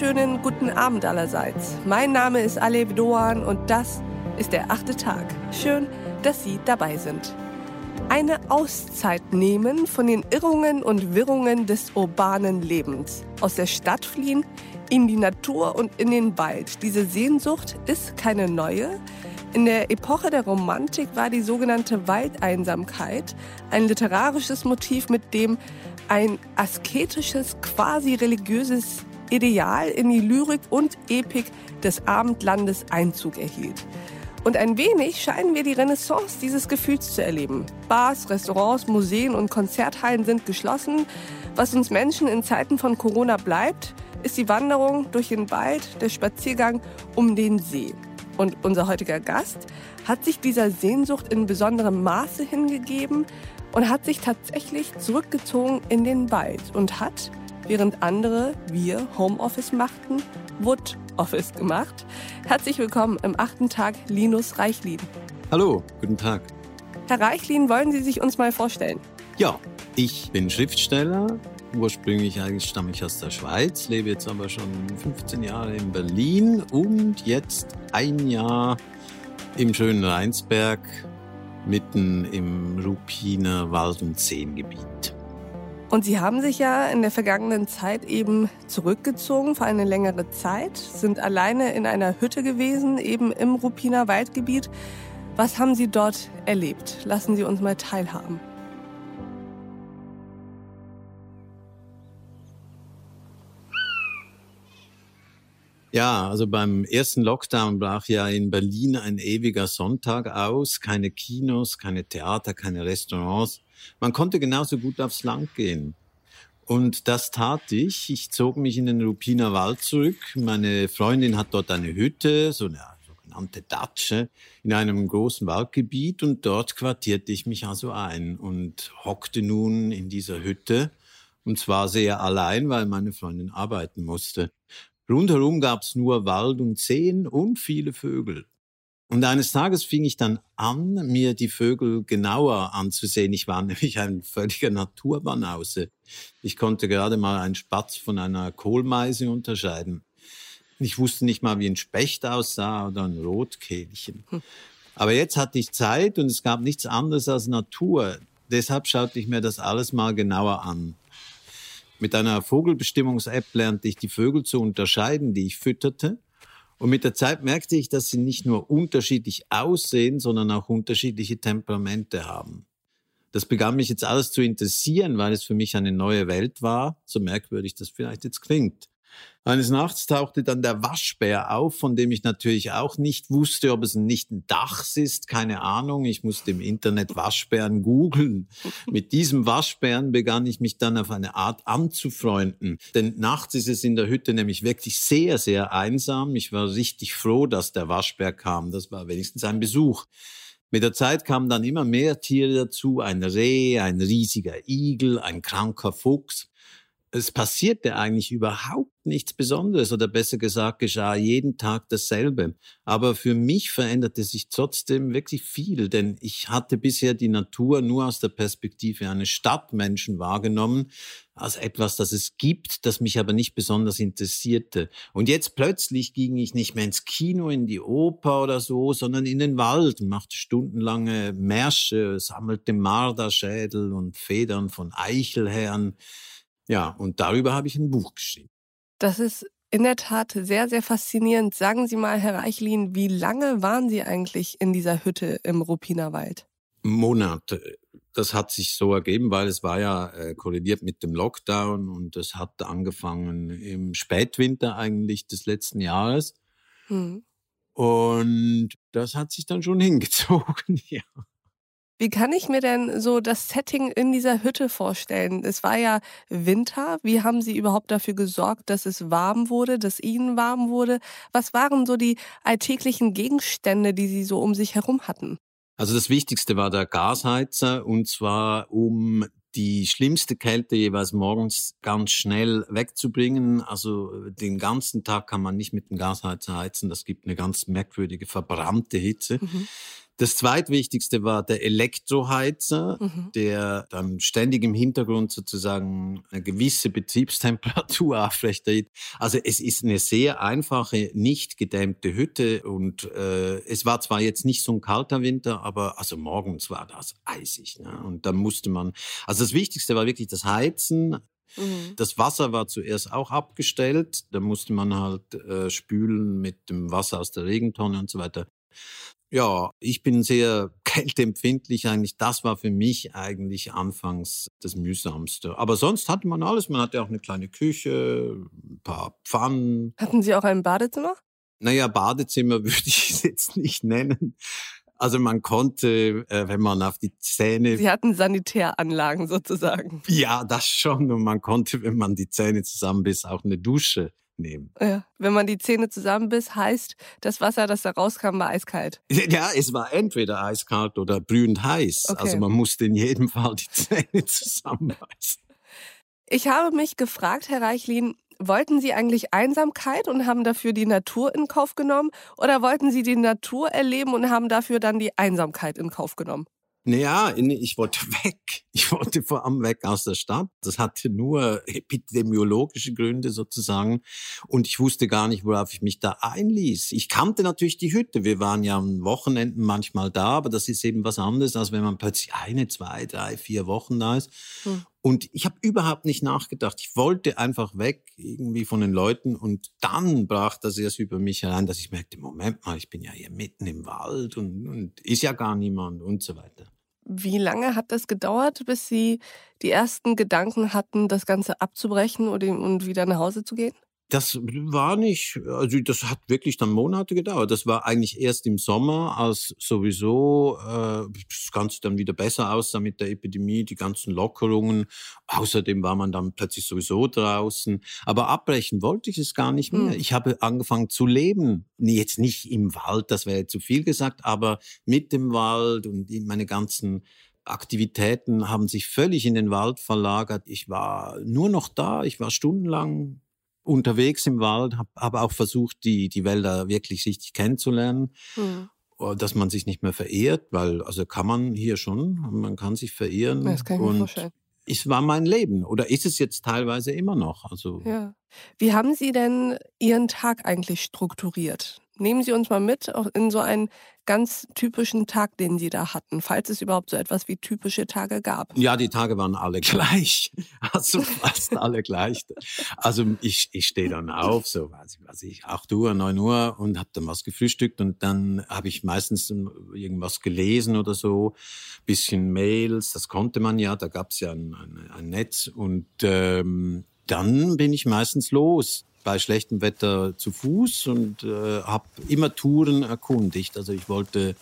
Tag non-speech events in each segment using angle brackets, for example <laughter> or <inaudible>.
wunderschönen guten Abend allerseits. Mein Name ist Alev Doan und das ist der achte Tag. Schön, dass Sie dabei sind. Eine Auszeit nehmen von den Irrungen und Wirrungen des urbanen Lebens. Aus der Stadt fliehen, in die Natur und in den Wald. Diese Sehnsucht ist keine neue. In der Epoche der Romantik war die sogenannte Waldeinsamkeit ein literarisches Motiv, mit dem ein asketisches, quasi religiöses Ideal in die Lyrik und Epik des Abendlandes Einzug erhielt. Und ein wenig scheinen wir die Renaissance dieses Gefühls zu erleben. Bars, Restaurants, Museen und Konzerthallen sind geschlossen. Was uns Menschen in Zeiten von Corona bleibt, ist die Wanderung durch den Wald, der Spaziergang um den See. Und unser heutiger Gast hat sich dieser Sehnsucht in besonderem Maße hingegeben und hat sich tatsächlich zurückgezogen in den Wald und hat, während andere, wir, Homeoffice machten, Wood Office gemacht. Herzlich willkommen im achten Tag, Linus Reichlin. Hallo, guten Tag. Herr Reichlin, wollen Sie sich uns mal vorstellen? Ja, ich bin Schriftsteller. Ursprünglich eigentlich stamme ich aus der Schweiz, lebe jetzt aber schon 15 Jahre in Berlin und jetzt ein Jahr im schönen Rheinsberg mitten im Ruppiner Wald- und Seengebiet. Und Sie haben sich ja in der vergangenen Zeit eben zurückgezogen für eine längere Zeit, sind alleine in einer Hütte gewesen, eben im Ruppiner Waldgebiet. Was haben Sie dort erlebt? Lassen Sie uns mal teilhaben. Ja, also beim ersten Lockdown brach ja in Berlin ein ewiger Sonntag aus. Keine Kinos, keine Theater, keine Restaurants. Man konnte genauso gut aufs Land gehen. Und das tat ich. Ich zog mich in den Rupiner Wald zurück. Meine Freundin hat dort eine Hütte, so eine sogenannte Datsche, in einem großen Waldgebiet. Und dort quartierte ich mich also ein und hockte nun in dieser Hütte. Und zwar sehr allein, weil meine Freundin arbeiten musste. Rundherum gab's nur Wald und Seen und viele Vögel. Und eines Tages fing ich dann an, mir die Vögel genauer anzusehen. Ich war <laughs> nämlich ein völliger Naturbanause. Ich konnte gerade mal einen Spatz von einer Kohlmeise unterscheiden. Ich wusste nicht mal, wie ein Specht aussah oder ein Rotkehlchen. Hm. Aber jetzt hatte ich Zeit und es gab nichts anderes als Natur. Deshalb schaute ich mir das alles mal genauer an. Mit einer Vogelbestimmungs-App lernte ich die Vögel zu unterscheiden, die ich fütterte. Und mit der Zeit merkte ich, dass sie nicht nur unterschiedlich aussehen, sondern auch unterschiedliche Temperamente haben. Das begann mich jetzt alles zu interessieren, weil es für mich eine neue Welt war, so merkwürdig das vielleicht jetzt klingt. Eines Nachts tauchte dann der Waschbär auf, von dem ich natürlich auch nicht wusste, ob es nicht ein Dachs ist, keine Ahnung. Ich musste im Internet Waschbären googeln. <laughs> Mit diesem Waschbären begann ich mich dann auf eine Art anzufreunden. Denn nachts ist es in der Hütte nämlich wirklich sehr, sehr einsam. Ich war richtig froh, dass der Waschbär kam. Das war wenigstens ein Besuch. Mit der Zeit kamen dann immer mehr Tiere dazu, ein Reh, ein riesiger Igel, ein kranker Fuchs es passierte eigentlich überhaupt nichts Besonderes oder besser gesagt geschah jeden Tag dasselbe. Aber für mich veränderte sich trotzdem wirklich viel, denn ich hatte bisher die Natur nur aus der Perspektive eines Stadtmenschen wahrgenommen, als etwas, das es gibt, das mich aber nicht besonders interessierte. Und jetzt plötzlich ging ich nicht mehr ins Kino, in die Oper oder so, sondern in den Wald, machte stundenlange Märsche, sammelte Marderschädel und Federn von Eichelherren, ja, und darüber habe ich ein Buch geschrieben. Das ist in der Tat sehr, sehr faszinierend. Sagen Sie mal, Herr Reichlin, wie lange waren Sie eigentlich in dieser Hütte im Rupinerwald? Monate. Das hat sich so ergeben, weil es war ja äh, kollidiert mit dem Lockdown und es hat angefangen im Spätwinter eigentlich des letzten Jahres. Hm. Und das hat sich dann schon <laughs> hingezogen, ja. Wie kann ich mir denn so das Setting in dieser Hütte vorstellen? Es war ja Winter. Wie haben Sie überhaupt dafür gesorgt, dass es warm wurde, dass Ihnen warm wurde? Was waren so die alltäglichen Gegenstände, die Sie so um sich herum hatten? Also das Wichtigste war der Gasheizer und zwar um die schlimmste Kälte jeweils morgens ganz schnell wegzubringen. Also den ganzen Tag kann man nicht mit dem Gasheizer heizen. Das gibt eine ganz merkwürdige verbrannte Hitze. Mhm. Das zweitwichtigste war der Elektroheizer, mhm. der dann ständig im Hintergrund sozusagen eine gewisse Betriebstemperatur <laughs> aufrechterhält. Also es ist eine sehr einfache, nicht gedämmte Hütte und äh, es war zwar jetzt nicht so ein kalter Winter, aber also morgens war das eisig. Ne? Und dann musste man, also das Wichtigste war wirklich das Heizen. Mhm. Das Wasser war zuerst auch abgestellt. Da musste man halt äh, spülen mit dem Wasser aus der Regentonne und so weiter. Ja, ich bin sehr <laughs> kälteempfindlich eigentlich. Das war für mich eigentlich anfangs das Mühsamste. Aber sonst hatte man alles. Man hatte auch eine kleine Küche, ein paar Pfannen. Hatten Sie auch ein Badezimmer? Naja, Badezimmer <laughs> würde ich es jetzt nicht nennen. Also man konnte, äh, wenn man auf die Zähne... Sie hatten Sanitäranlagen sozusagen. Ja, das schon. Und man konnte, wenn man die Zähne zusammenbiss, auch eine Dusche nehmen. Ja. Wenn man die Zähne zusammenbiss, heißt, das Wasser, das da rauskam, war eiskalt. Ja, es war entweder eiskalt oder brühend heiß. Okay. Also man musste in jedem Fall die Zähne <laughs> zusammenbeißen. Ich habe mich gefragt, Herr Reichlin, wollten Sie eigentlich Einsamkeit und haben dafür die Natur in Kauf genommen? Oder wollten Sie die Natur erleben und haben dafür dann die Einsamkeit in Kauf genommen? Naja, ich wollte <laughs> weg. Ich wollte vor allem weg aus der Stadt. Das hatte nur epidemiologische Gründe sozusagen. Und ich wusste gar nicht, worauf ich mich da einließ. Ich kannte natürlich die Hütte. Wir waren ja am Wochenenden manchmal da, aber das ist eben was anderes, als wenn man plötzlich eine, zwei, drei, vier Wochen da ist. Hm. Und ich habe überhaupt nicht nachgedacht. Ich wollte einfach weg irgendwie von den Leuten. Und dann brach das erst über mich herein, dass ich merkte, Moment mal, ich bin ja hier mitten im Wald und, und ist ja gar niemand und so weiter. Wie lange hat das gedauert, bis Sie die ersten Gedanken hatten, das Ganze abzubrechen und wieder nach Hause zu gehen? Das war nicht, also das hat wirklich dann Monate gedauert. Das war eigentlich erst im Sommer, als sowieso äh, das Ganze dann wieder besser aussah mit der Epidemie, die ganzen Lockerungen. Außerdem war man dann plötzlich sowieso draußen. Aber abbrechen wollte ich es gar nicht mehr. Hm. Ich habe angefangen zu leben. Jetzt nicht im Wald, das wäre zu viel gesagt, aber mit dem Wald und meine ganzen Aktivitäten haben sich völlig in den Wald verlagert. Ich war nur noch da, ich war stundenlang unterwegs im Wald, habe hab auch versucht, die, die Wälder wirklich richtig kennenzulernen. Mhm dass man sich nicht mehr verehrt, weil also kann man hier schon, man kann sich verehren. Das kann ich mir vorstellen. Es war mein Leben oder ist es jetzt teilweise immer noch. Also ja. Wie haben Sie denn Ihren Tag eigentlich strukturiert? Nehmen Sie uns mal mit in so einen ganz typischen Tag, den Sie da hatten, falls es überhaupt so etwas wie typische Tage gab. Ja, die Tage waren alle <laughs> gleich. Also fast alle gleich. Also ich, ich stehe dann auf, so weiß ich, weiß ich, 8 Uhr, 9 Uhr und habe dann was gefrühstückt und dann habe ich meistens irgendwas gelesen oder so, bisschen Mails, das konnte man ja, da gab es ja ein, ein, ein Netz und ähm, dann bin ich meistens los bei schlechtem Wetter zu Fuß und äh, habe immer Touren erkundigt. Also ich wollte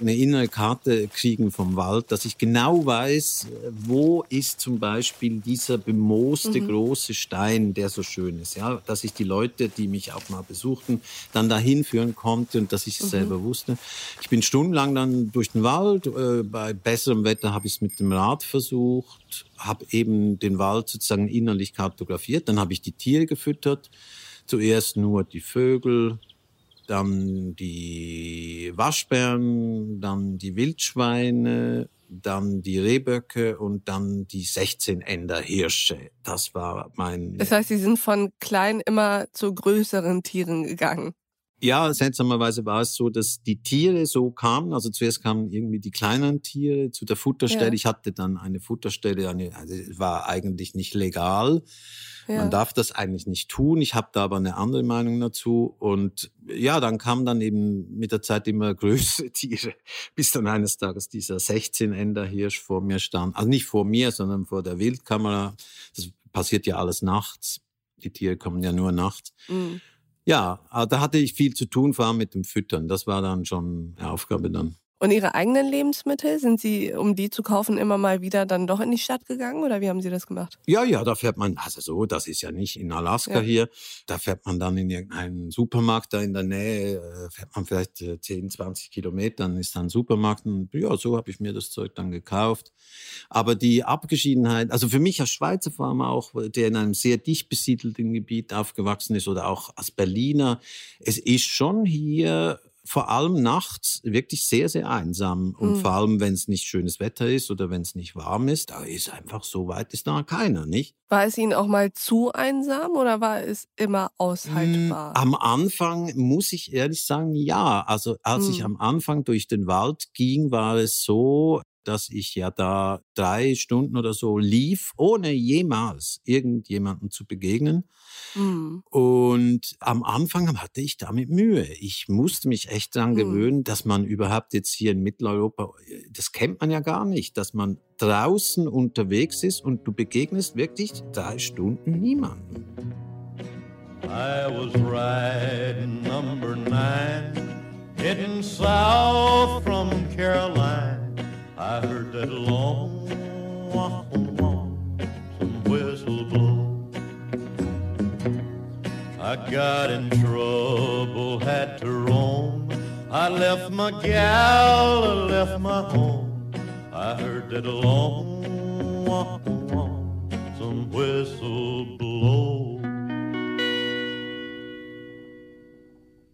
eine innere Karte kriegen vom Wald, dass ich genau weiß, wo ist zum Beispiel dieser bemooste mhm. große Stein, der so schön ist. Ja, dass ich die Leute, die mich auch mal besuchten, dann dahin führen konnte und dass ich es mhm. selber wusste. Ich bin stundenlang dann durch den Wald. Äh, bei besserem Wetter habe ich es mit dem Rad versucht, habe eben den Wald sozusagen innerlich kartografiert. Dann habe ich die Tiere gefüttert. Zuerst nur die Vögel, dann die Waschbären, dann die Wildschweine, dann die Rehböcke und dann die 16 Ender Hirsche. Das war mein. Das heißt, Sie sind von klein immer zu größeren Tieren gegangen. Ja, seltsamerweise war es so, dass die Tiere so kamen. Also zuerst kamen irgendwie die kleinen Tiere zu der Futterstelle. Ja. Ich hatte dann eine Futterstelle, eine, also war eigentlich nicht legal. Ja. Man darf das eigentlich nicht tun. Ich habe da aber eine andere Meinung dazu. Und ja, dann kamen dann eben mit der Zeit immer <laughs> größere Tiere, bis dann eines Tages dieser 16-Ender-Hirsch vor mir stand. Also nicht vor mir, sondern vor der Wildkamera. Das passiert ja alles nachts. Die Tiere kommen ja nur nachts. Mhm. Ja, da hatte ich viel zu tun, vor allem mit dem Füttern. Das war dann schon eine Aufgabe dann. Und Ihre eigenen Lebensmittel, sind Sie, um die zu kaufen, immer mal wieder dann doch in die Stadt gegangen oder wie haben Sie das gemacht? Ja, ja, da fährt man, also so, das ist ja nicht in Alaska ja. hier, da fährt man dann in irgendeinen Supermarkt da in der Nähe, äh, fährt man vielleicht 10, äh, 20 Kilometer, dann ist da ein Supermarkt und ja, so habe ich mir das Zeug dann gekauft. Aber die Abgeschiedenheit, also für mich als Schweizer vor allem auch, der in einem sehr dicht besiedelten Gebiet aufgewachsen ist oder auch als Berliner, es ist schon hier vor allem nachts wirklich sehr, sehr einsam. Und mhm. vor allem, wenn es nicht schönes Wetter ist oder wenn es nicht warm ist, da ist einfach so weit ist da keiner, nicht? War es Ihnen auch mal zu einsam oder war es immer aushaltbar? Am Anfang muss ich ehrlich sagen, ja. Also als mhm. ich am Anfang durch den Wald ging, war es so, dass ich ja da drei Stunden oder so lief, ohne jemals irgendjemandem zu begegnen. Mhm. Und am Anfang hatte ich damit Mühe. Ich musste mich echt daran mhm. gewöhnen, dass man überhaupt jetzt hier in Mitteleuropa, das kennt man ja gar nicht, dass man draußen unterwegs ist und du begegnest wirklich drei Stunden niemanden. I was riding number nine, heading south from Caroline. I heard that long some whistle blow. I got in trouble, had to roam. I left my gal, I left my home. I heard that long some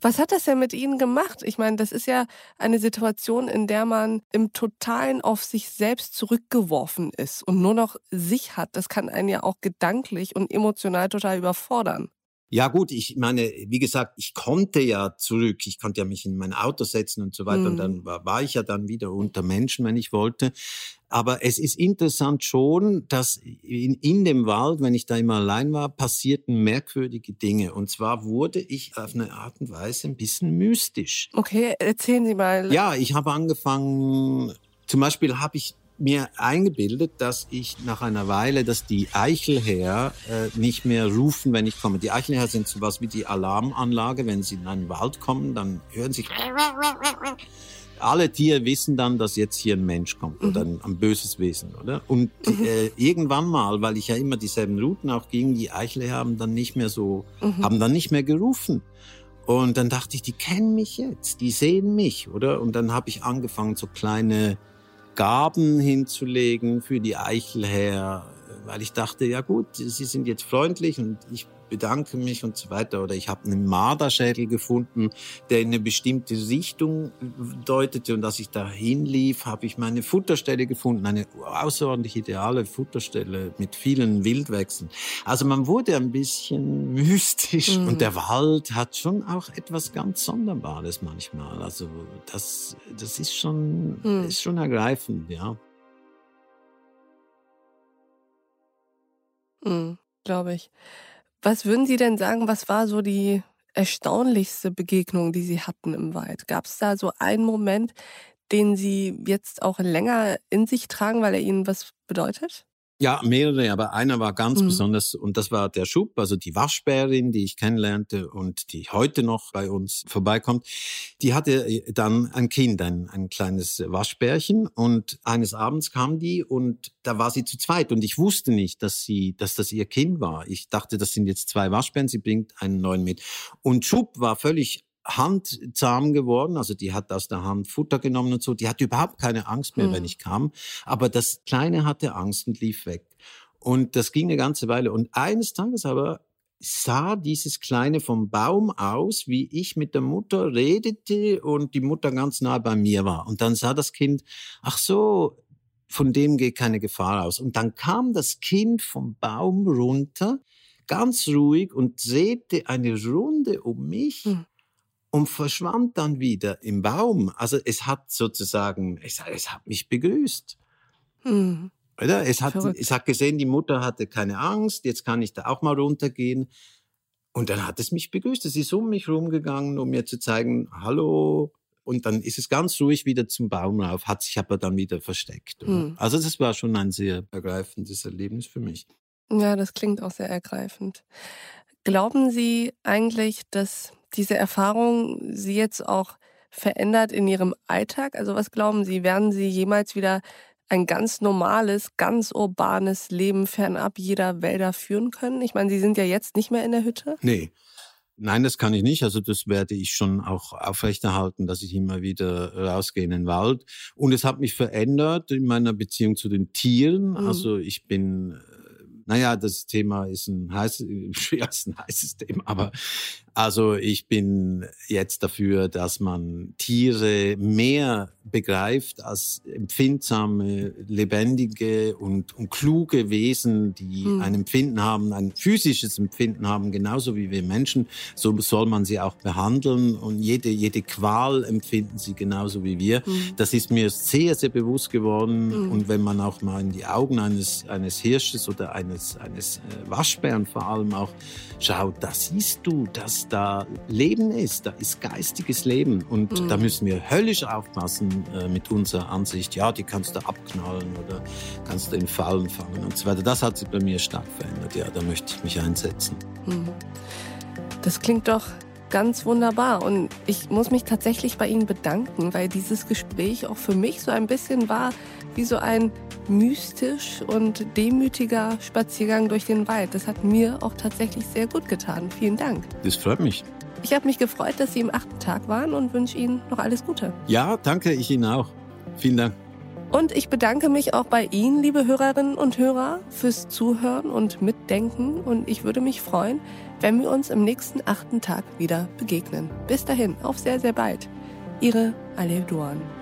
Was hat das denn mit Ihnen gemacht? Ich meine, das ist ja eine Situation, in der man im Totalen auf sich selbst zurückgeworfen ist und nur noch sich hat. Das kann einen ja auch gedanklich und emotional total überfordern. Ja gut, ich meine, wie gesagt, ich konnte ja zurück, ich konnte ja mich in mein Auto setzen und so weiter mhm. und dann war, war, ich ja dann wieder unter Menschen, wenn ich wollte. Aber es ist interessant schon, dass in, in dem Wald, wenn ich da immer allein war, passierten merkwürdige Dinge. Und zwar wurde ich auf eine Art und Weise ein bisschen mystisch. Okay, erzählen Sie mal. Ja, ich habe angefangen, zum Beispiel habe ich mir eingebildet, dass ich nach einer Weile, dass die Eichelherr äh, nicht mehr rufen, wenn ich komme. Die Eichelherr sind sowas wie die Alarmanlage. Wenn sie in einen Wald kommen, dann hören sie alle Tiere wissen dann, dass jetzt hier ein Mensch kommt oder mhm. ein, ein böses Wesen, oder? Und mhm. äh, irgendwann mal, weil ich ja immer dieselben Routen auch ging, die Eichelherr haben dann nicht mehr so, mhm. haben dann nicht mehr gerufen. Und dann dachte ich, die kennen mich jetzt, die sehen mich, oder? Und dann habe ich angefangen, so kleine Gaben hinzulegen für die Eichel her, weil ich dachte, ja gut, sie sind jetzt freundlich und ich bedanke mich und so weiter. Oder ich habe einen Marderschädel gefunden, der in eine bestimmte Richtung deutete. Und als ich da hinlief, habe ich meine Futterstelle gefunden, eine außerordentlich ideale Futterstelle mit vielen Wildwechseln. Also man wurde ein bisschen <laughs> mystisch mhm. und der Wald hat schon auch etwas ganz Sonderbares manchmal. Also das, das ist schon, mhm. ist schon ergreifend, ja. Mhm, Glaube ich. Was würden Sie denn sagen, was war so die erstaunlichste Begegnung, die Sie hatten im Wald? Gab es da so einen Moment, den Sie jetzt auch länger in sich tragen, weil er Ihnen was bedeutet? Ja, mehrere, aber einer war ganz mhm. besonders und das war der Schub, also die Waschbärin, die ich kennenlernte und die heute noch bei uns vorbeikommt. Die hatte äh, dann ein Kind, ein, ein kleines Waschbärchen und eines Abends kam die und da war sie zu zweit und ich wusste nicht, dass sie, dass das ihr Kind war. Ich dachte, das sind jetzt zwei Waschbären, sie bringt einen neuen mit. Und Schub war völlig handzahm geworden. Also die hat aus der Hand Futter genommen und so. Die hatte überhaupt keine Angst mehr, hm. wenn ich kam. Aber das Kleine hatte Angst und lief weg. Und das ging eine ganze Weile. Und eines Tages aber sah dieses Kleine vom Baum aus, wie ich mit der Mutter redete und die Mutter ganz nah bei mir war. Und dann sah das Kind, ach so, von dem geht keine Gefahr aus. Und dann kam das Kind vom Baum runter, ganz ruhig und drehte eine Runde um mich. Hm und verschwand dann wieder im Baum. Also es hat sozusagen, es, es hat mich begrüßt. Hm. Oder? Es, hat, es hat gesehen, die Mutter hatte keine Angst, jetzt kann ich da auch mal runtergehen. Und dann hat es mich begrüßt. Es ist um mich rumgegangen, um mir zu zeigen, hallo. Und dann ist es ganz ruhig wieder zum Baum rauf, hat sich aber dann wieder versteckt. Hm. Also das war schon ein sehr ergreifendes Erlebnis für mich. Ja, das klingt auch sehr ergreifend. Glauben Sie eigentlich, dass diese Erfahrung Sie jetzt auch verändert in Ihrem Alltag? Also was glauben Sie, werden Sie jemals wieder ein ganz normales, ganz urbanes Leben fernab jeder Wälder führen können? Ich meine, Sie sind ja jetzt nicht mehr in der Hütte. Nee. Nein, das kann ich nicht. Also das werde ich schon auch aufrechterhalten, dass ich immer wieder rausgehe in den Wald. Und es hat mich verändert in meiner Beziehung zu den Tieren. Mhm. Also ich bin naja, das Thema ist ein, heiß, <laughs> ja, ist ein heißes Thema, aber Also ich bin jetzt dafür, dass man Tiere mehr begreift als empfindsame, lebendige und, und kluge Wesen, die hm. ein Empfinden haben, ein physisches Empfinden haben, genauso wie wir Menschen. So soll man sie auch behandeln und jede, jede Qual empfinden sie genauso wie wir. Hm. Das ist mir sehr, sehr bewusst geworden. Hm. Und wenn man auch mal in die Augen eines, eines Hirsches oder eines, eines äh, Waschbären vor allem auch schaut, da siehst du, dass da Leben ist, da ist geistiges Leben. Und mhm. da müssen wir höllisch aufpassen äh, mit unserer Ansicht, ja, die kannst du abknallen oder kannst du in Fallen fangen und so weiter. Das hat sich bei mir stark verändert, ja, da möchte ich mich einsetzen. Mhm. Das klingt doch ganz wunderbar. Und ich muss mich tatsächlich bei Ihnen bedanken, weil dieses Gespräch auch für mich so ein bisschen war wie so ein mystisch und demütiger Spaziergang durch den Wald. Das hat mir auch tatsächlich sehr gut getan. Vielen Dank. Das freut mich. Ich habe mich gefreut, dass Sie im achten Tag waren und wünsche Ihnen noch alles Gute. Ja, danke, ich Ihnen auch. Vielen Dank. Und ich bedanke mich auch bei Ihnen, liebe Hörerinnen und Hörer, fürs Zuhören und Mitdenken. Und ich würde mich freuen, wenn wir uns im nächsten achten Tag wieder begegnen. Bis dahin, auf sehr, sehr bald. Ihre Alev Duan.